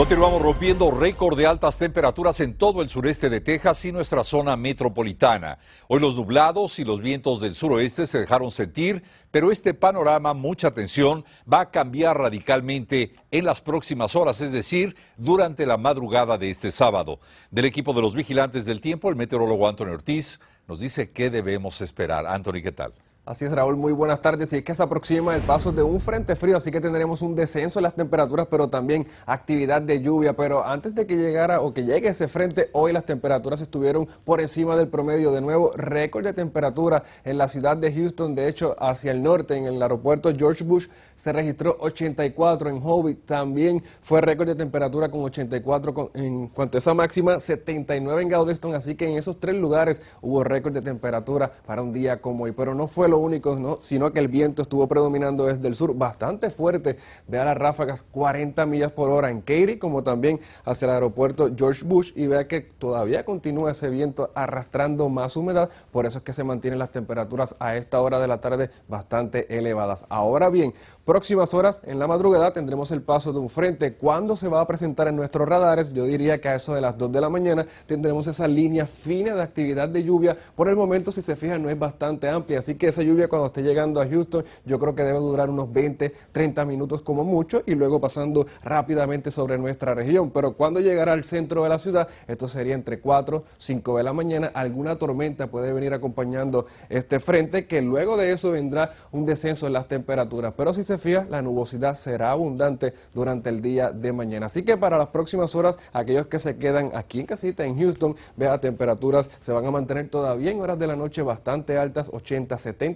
Continuamos rompiendo récord de altas temperaturas en todo el sureste de Texas y nuestra zona metropolitana. Hoy los nublados y los vientos del suroeste se dejaron sentir, pero este panorama, mucha atención, va a cambiar radicalmente en las próximas horas, es decir, durante la madrugada de este sábado. Del equipo de los vigilantes del tiempo, el meteorólogo Antonio Ortiz nos dice qué debemos esperar. Anthony, ¿qué tal? Así es, Raúl, muy buenas tardes. Y es que se aproxima el paso de un frente frío, así que tendremos un descenso en las temperaturas, pero también actividad de lluvia. Pero antes de que llegara o que llegue ese frente, hoy las temperaturas estuvieron por encima del promedio. De nuevo, récord de temperatura en la ciudad de Houston. De hecho, hacia el norte, en el aeropuerto George Bush, se registró 84. En Hobbit también fue récord de temperatura con 84. en cuanto a esa máxima, 79 en Galveston. Así que en esos tres lugares hubo récord de temperatura para un día como hoy. Pero no fue lo único, ¿no? sino que el viento estuvo predominando desde el sur bastante fuerte. Vea las ráfagas 40 millas por hora en Katy, como también hacia el aeropuerto George Bush, y vea que todavía continúa ese viento arrastrando más humedad, por eso es que se mantienen las temperaturas a esta hora de la tarde bastante elevadas. Ahora bien, próximas horas en la madrugada tendremos el paso de un frente. ¿Cuándo se va a presentar en nuestros radares? Yo diría que a eso de las 2 de la mañana tendremos esa línea fina de actividad de lluvia. Por el momento, si se fijan, no es bastante amplia, así que esa lluvia cuando esté llegando a Houston, yo creo que debe durar unos 20, 30 minutos como mucho y luego pasando rápidamente sobre nuestra región. Pero cuando llegará al centro de la ciudad, esto sería entre 4, 5 de la mañana, alguna tormenta puede venir acompañando este frente, que luego de eso vendrá un descenso en las temperaturas. Pero si se fija, la nubosidad será abundante durante el día de mañana. Así que para las próximas horas, aquellos que se quedan aquí en casita en Houston, vea temperaturas se van a mantener todavía en horas de la noche bastante altas, 80, 70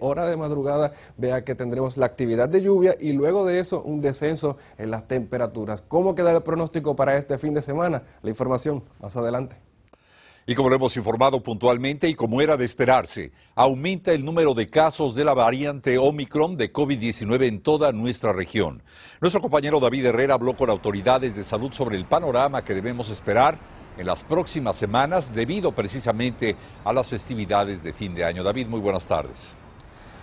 hora de madrugada, vea que tendremos la actividad de lluvia y luego de eso un descenso en las temperaturas. ¿Cómo queda el pronóstico para este fin de semana? La información más adelante. Y como lo hemos informado puntualmente y como era de esperarse, aumenta el número de casos de la variante Omicron de COVID-19 en toda nuestra región. Nuestro compañero David Herrera habló con autoridades de salud sobre el panorama que debemos esperar en las próximas semanas debido precisamente a las festividades de fin de año. David, muy buenas tardes.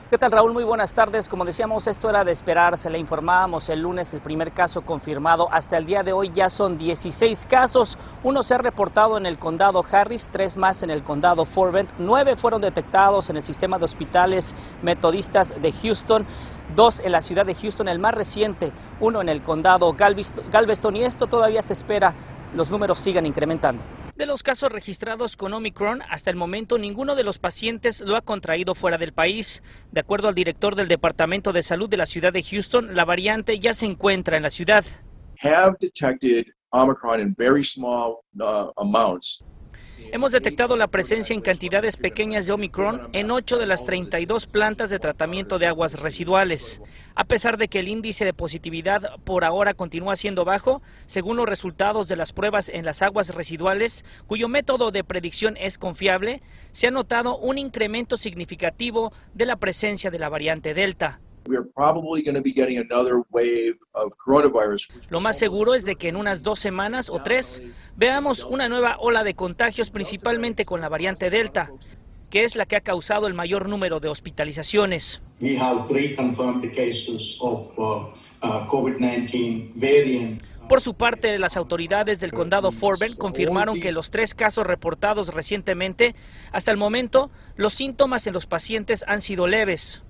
¿Qué tal Raúl? Muy buenas tardes. Como decíamos, esto era de esperar. Se le informábamos el lunes el primer caso confirmado. Hasta el día de hoy ya son 16 casos. Uno se ha reportado en el condado Harris, tres más en el condado Fort Bend. Nueve fueron detectados en el sistema de hospitales metodistas de Houston. Dos en la ciudad de Houston, el más reciente, uno en el condado Galveston. Y esto todavía se espera. Los números sigan incrementando. De los casos registrados con Omicron, hasta el momento ninguno de los pacientes lo ha contraído fuera del país. De acuerdo al director del Departamento de Salud de la ciudad de Houston, la variante ya se encuentra en la ciudad. Have detected Omicron in very small uh, amounts Hemos detectado la presencia en cantidades pequeñas de Omicron en 8 de las 32 plantas de tratamiento de aguas residuales. A pesar de que el índice de positividad por ahora continúa siendo bajo, según los resultados de las pruebas en las aguas residuales, cuyo método de predicción es confiable, se ha notado un incremento significativo de la presencia de la variante Delta. Lo más seguro es de que en unas dos semanas o tres veamos una nueva ola de contagios, principalmente con la variante Delta, que es la que ha causado el mayor número de hospitalizaciones. Uh, uh, Por su parte, las autoridades del condado Fort Bend confirmaron que los tres casos reportados recientemente, hasta el momento, los síntomas en los pacientes han sido leves.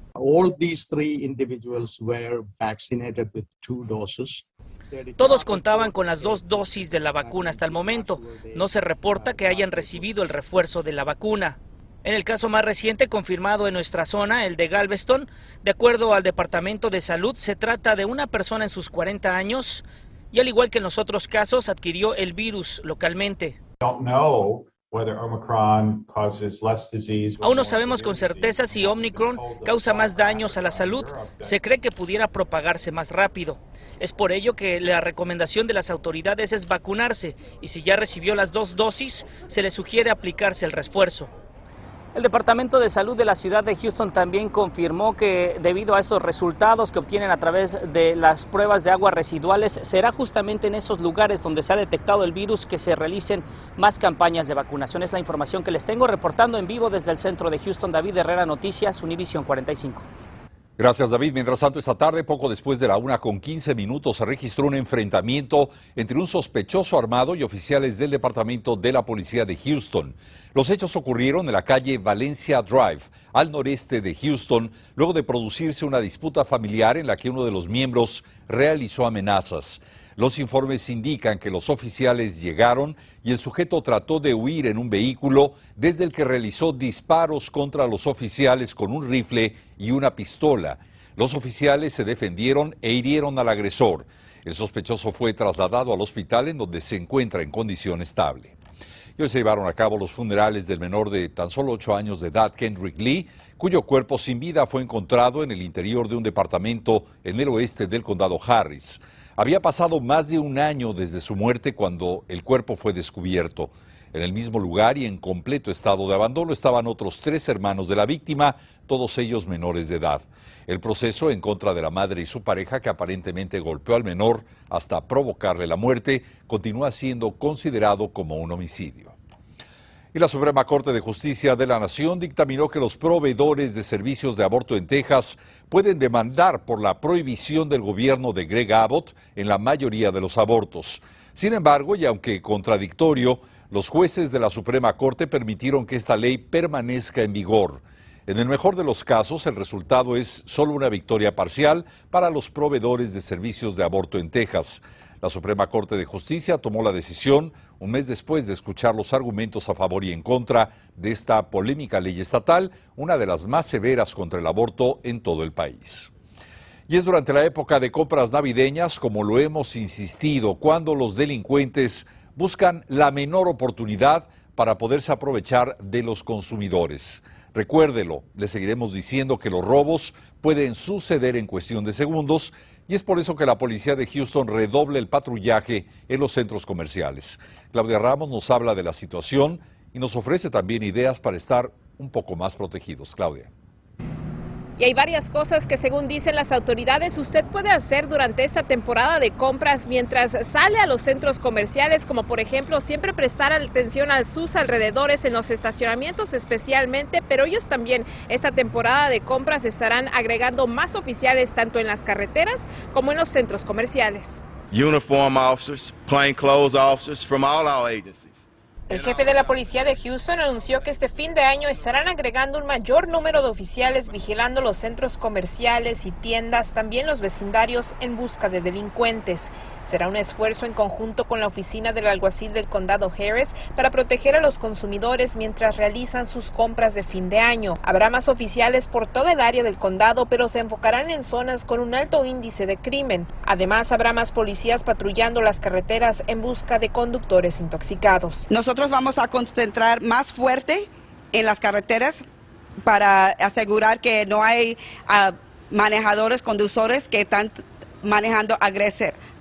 Todos contaban con las dos dosis de la vacuna hasta el momento. No se reporta que hayan recibido el refuerzo de la vacuna. En el caso más reciente confirmado en nuestra zona, el de Galveston, de acuerdo al Departamento de Salud, se trata de una persona en sus 40 años y al igual que en los otros casos adquirió el virus localmente. Aún no sabemos con certeza si Omicron causa más daños a la salud. Se cree que pudiera propagarse más rápido. Es por ello que la recomendación de las autoridades es vacunarse y si ya recibió las dos dosis, se le sugiere aplicarse el refuerzo. El Departamento de Salud de la ciudad de Houston también confirmó que debido a esos resultados que obtienen a través de las pruebas de aguas residuales, será justamente en esos lugares donde se ha detectado el virus que se realicen más campañas de vacunación. Es la información que les tengo reportando en vivo desde el centro de Houston. David Herrera Noticias, Univision 45. Gracias, David. Mientras tanto, esta tarde, poco después de la una con 15 minutos, se registró un enfrentamiento entre un sospechoso armado y oficiales del Departamento de la Policía de Houston. Los hechos ocurrieron en la calle Valencia Drive, al noreste de Houston, luego de producirse una disputa familiar en la que uno de los miembros realizó amenazas. Los informes indican que los oficiales llegaron y el sujeto trató de huir en un vehículo desde el que realizó disparos contra los oficiales con un rifle y una pistola. Los oficiales se defendieron e hirieron al agresor. El sospechoso fue trasladado al hospital en donde se encuentra en condición estable. Y hoy se llevaron a cabo los funerales del menor de tan solo ocho años de edad, Kendrick Lee, cuyo cuerpo sin vida fue encontrado en el interior de un departamento en el oeste del condado Harris. Había pasado más de un año desde su muerte cuando el cuerpo fue descubierto. En el mismo lugar y en completo estado de abandono estaban otros tres hermanos de la víctima, todos ellos menores de edad. El proceso en contra de la madre y su pareja, que aparentemente golpeó al menor hasta provocarle la muerte, continúa siendo considerado como un homicidio. Y la Suprema Corte de Justicia de la Nación dictaminó que los proveedores de servicios de aborto en Texas pueden demandar por la prohibición del gobierno de Greg Abbott en la mayoría de los abortos. Sin embargo, y aunque contradictorio, los jueces de la Suprema Corte permitieron que esta ley permanezca en vigor. En el mejor de los casos, el resultado es solo una victoria parcial para los proveedores de servicios de aborto en Texas. La Suprema Corte de Justicia tomó la decisión un mes después de escuchar los argumentos a favor y en contra de esta polémica ley estatal, una de las más severas contra el aborto en todo el país. Y es durante la época de compras navideñas, como lo hemos insistido, cuando los delincuentes buscan la menor oportunidad para poderse aprovechar de los consumidores. Recuérdelo, le seguiremos diciendo que los robos pueden suceder en cuestión de segundos y es por eso que la policía de Houston redoble el patrullaje en los centros comerciales. Claudia Ramos nos habla de la situación y nos ofrece también ideas para estar un poco más protegidos. Claudia. Y hay varias cosas que según dicen las autoridades usted puede hacer durante esta temporada de compras mientras sale a los centros comerciales, como por ejemplo siempre prestar atención a sus alrededores en los estacionamientos especialmente, pero ellos también esta temporada de compras estarán agregando más oficiales tanto en las carreteras como en los centros comerciales. Uniform officers, plainclothes officers from all our agencies. El jefe de la policía de Houston anunció que este fin de año estarán agregando un mayor número de oficiales vigilando los centros comerciales y tiendas, también los vecindarios, en busca de delincuentes. Será un esfuerzo en conjunto con la oficina del alguacil del condado Harris para proteger a los consumidores mientras realizan sus compras de fin de año. Habrá más oficiales por toda el área del condado, pero se enfocarán en zonas con un alto índice de crimen. Además, habrá más policías patrullando las carreteras en busca de conductores intoxicados. Nosotros vamos a concentrar más fuerte en las carreteras para asegurar que no hay uh, manejadores, conductores que están manejando uh,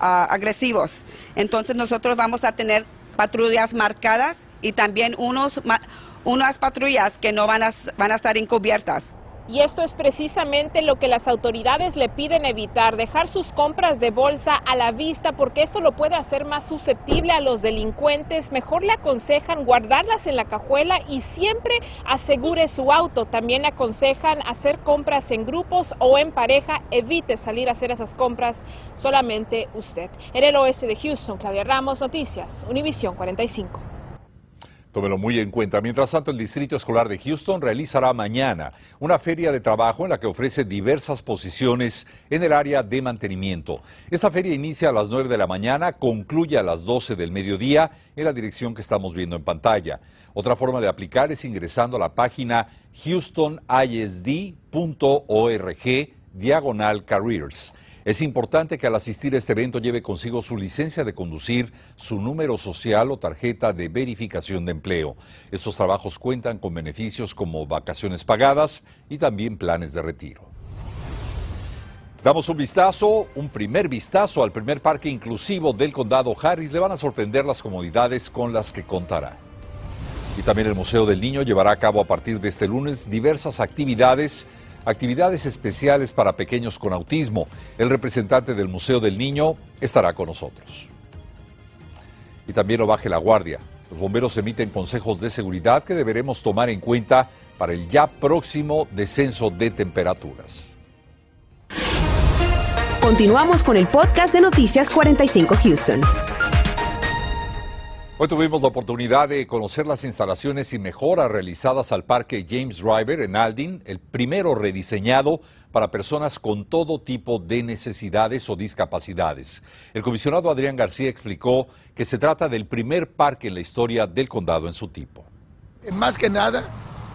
agresivos. Entonces nosotros vamos a tener patrullas marcadas y también unos, unas patrullas que no van a, van a estar encubiertas. Y esto es precisamente lo que las autoridades le piden evitar, dejar sus compras de bolsa a la vista porque esto lo puede hacer más susceptible a los delincuentes. Mejor le aconsejan guardarlas en la cajuela y siempre asegure su auto. También le aconsejan hacer compras en grupos o en pareja. Evite salir a hacer esas compras solamente usted. En el oeste de Houston, Claudia Ramos, Noticias, Univisión 45. Tómelo muy en cuenta. Mientras tanto, el Distrito Escolar de Houston realizará mañana una feria de trabajo en la que ofrece diversas posiciones en el área de mantenimiento. Esta feria inicia a las 9 de la mañana, concluye a las 12 del mediodía en la dirección que estamos viendo en pantalla. Otra forma de aplicar es ingresando a la página houstonisd.org diagonal careers. Es importante que al asistir a este evento lleve consigo su licencia de conducir, su número social o tarjeta de verificación de empleo. Estos trabajos cuentan con beneficios como vacaciones pagadas y también planes de retiro. Damos un vistazo, un primer vistazo al primer parque inclusivo del condado Harris. Le van a sorprender las comodidades con las que contará. Y también el Museo del Niño llevará a cabo a partir de este lunes diversas actividades, actividades especiales para pequeños con autismo. El representante del Museo del Niño estará con nosotros. Y también no baje la guardia. Los bomberos emiten consejos de seguridad que deberemos tomar en cuenta para el ya próximo descenso de temperaturas. Continuamos con el podcast de Noticias 45 Houston. Hoy tuvimos la oportunidad de conocer las instalaciones y mejoras realizadas al Parque James Driver en Aldin, el primero rediseñado para personas con todo tipo de necesidades o discapacidades. El comisionado Adrián García explicó que se trata del primer parque en la historia del condado en su tipo. Más que nada,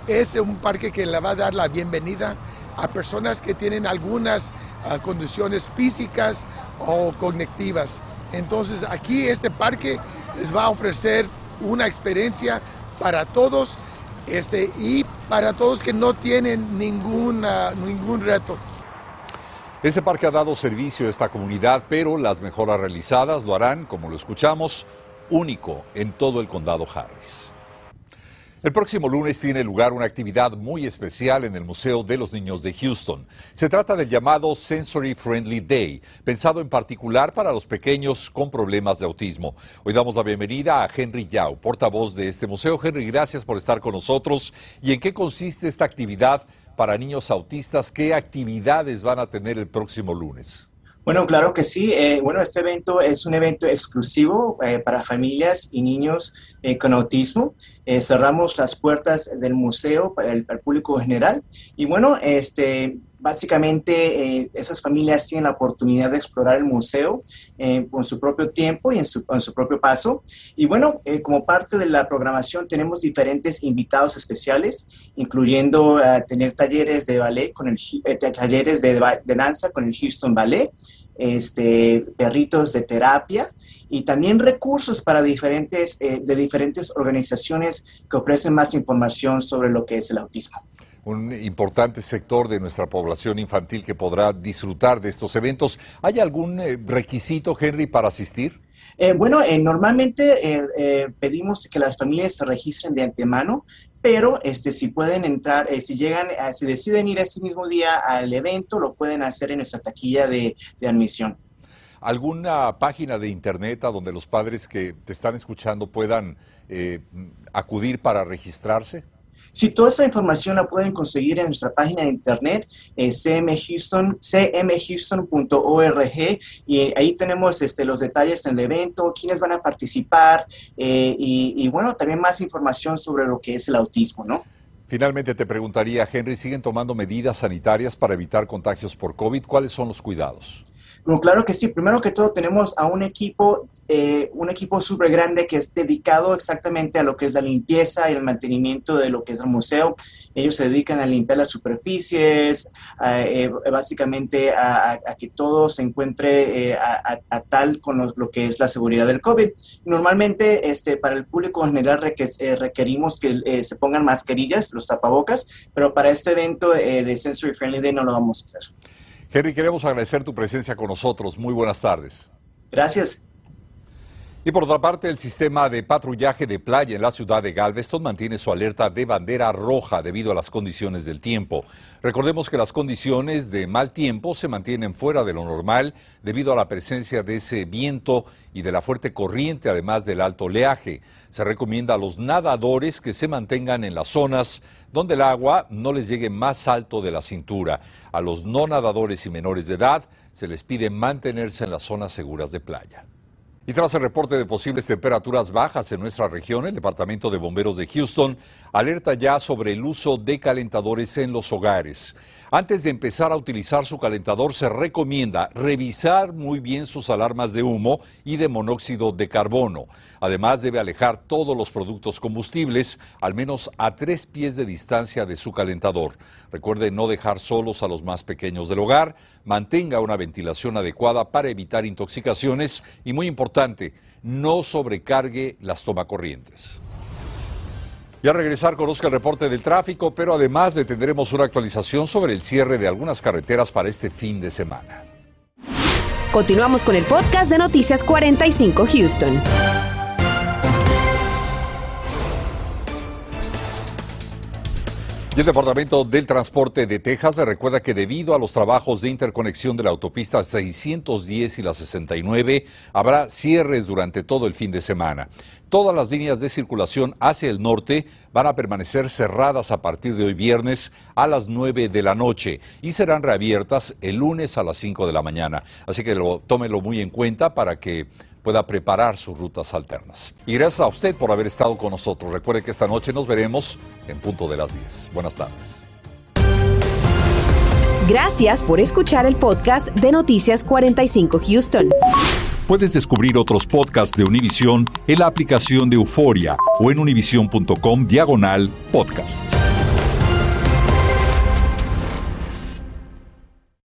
es un parque que le va a dar la bienvenida a personas que tienen algunas uh, condiciones físicas o cognitivas. Entonces aquí este parque les va a ofrecer una experiencia para todos este, y para todos que no tienen ninguna, ningún reto. Este parque ha dado servicio a esta comunidad, pero las mejoras realizadas lo harán, como lo escuchamos, único en todo el condado Harris. El próximo lunes tiene lugar una actividad muy especial en el Museo de los Niños de Houston. Se trata del llamado Sensory Friendly Day, pensado en particular para los pequeños con problemas de autismo. Hoy damos la bienvenida a Henry Yao, portavoz de este museo. Henry, gracias por estar con nosotros. ¿Y en qué consiste esta actividad para niños autistas? ¿Qué actividades van a tener el próximo lunes? Bueno, claro que sí. Eh, bueno, este evento es un evento exclusivo eh, para familias y niños eh, con autismo. cerramos las puertas del museo para el, para el, público general. Y bueno, este, básicamente eh, esas familias tienen la oportunidad de explorar el museo eh, con su propio tiempo y en su, propio paso. Y bueno, eh, como parte de la programación tenemos diferentes invitados especiales, incluyendo tener talleres de ballet con el talleres de, de, danza con el Houston Ballet, este, perritos de terapia y también recursos para diferentes, de diferentes organizaciones que ofrecen más información sobre lo que es el autismo un importante sector de nuestra población infantil que podrá disfrutar de estos eventos. ¿Hay algún eh, requisito, Henry, para asistir? Eh, bueno, eh, normalmente eh, pedimos que las familias se registren de antemano, pero este, si pueden entrar, si llegan, si deciden ir ese mismo día al evento, lo pueden hacer en nuestra taquilla de, de admisión. ¿Alguna página de internet a donde los padres que te están escuchando puedan acudir para registrarse? Si toda esa información la pueden conseguir en nuestra página de internet, eh, cmhouston, cmhouston.org, y ahí tenemos este, los detalles del evento, quiénes van a participar, eh, y, y, bueno, también más información sobre lo que es el autismo, ¿no? Finalmente te preguntaría, Henry, ¿siguen tomando medidas sanitarias para evitar contagios por COVID? ¿Cuáles son los cuidados? Bueno, claro que sí. Primero que todo tenemos a un equipo, eh, un equipo súper grande que es dedicado exactamente a lo que es la limpieza y el mantenimiento de lo que es el museo. Ellos se dedican a limpiar las superficies, eh, básicamente a, que todo se encuentre eh, a, tal con lo, que es la seguridad del COVID. Normalmente, este, para el público en general requerimos que se pongan mascarillas, los tapabocas, pero para este evento de Sensory Friendly Day no lo vamos a hacer. Henry, queremos agradecer tu presencia con nosotros. Muy buenas tardes. Gracias. Y por otra parte, el sistema de patrullaje de playa en la ciudad de Galveston mantiene su alerta de bandera roja debido a las condiciones del tiempo. Recordemos que las condiciones de mal tiempo se mantienen fuera de lo normal debido a la presencia de ese viento y de la fuerte corriente, además del alto oleaje. Se recomienda a los nadadores que se mantengan en las zonas donde el agua no les llegue más alto de la cintura. A los no nadadores y menores de edad se les pide mantenerse en las zonas seguras de playa. Y tras el reporte de posibles temperaturas bajas en nuestra región, el Departamento de Bomberos de Houston alerta ya sobre el uso de calentadores en los hogares. Antes de empezar a utilizar su calentador, se recomienda revisar muy bien sus alarmas de humo y de monóxido de carbono. Además, debe alejar todos los productos combustibles al menos a tres pies de distancia de su calentador. Recuerde no dejar solos a los más pequeños del hogar, mantenga una ventilación adecuada para evitar intoxicaciones y, muy importante, no sobrecargue las tomacorrientes. Y al regresar conozca el reporte del tráfico, pero además le tendremos una actualización sobre el cierre de algunas carreteras para este fin de semana. Continuamos con el podcast de Noticias 45 Houston. Y el Departamento del Transporte de Texas le recuerda que debido a los trabajos de interconexión de la autopista 610 y la 69, habrá cierres durante todo el fin de semana. Todas las líneas de circulación hacia el norte van a permanecer cerradas a partir de hoy viernes a las 9 de la noche y serán reabiertas el lunes a las 5 de la mañana. Así que lo, tómelo muy en cuenta para que pueda preparar sus rutas alternas. Y gracias a usted por haber estado con nosotros. Recuerde que esta noche nos veremos en punto de las 10. Buenas tardes. Gracias por escuchar el podcast de Noticias 45 Houston. Puedes descubrir otros podcasts de Univision en la aplicación de Euforia o en univision.com diagonal podcast.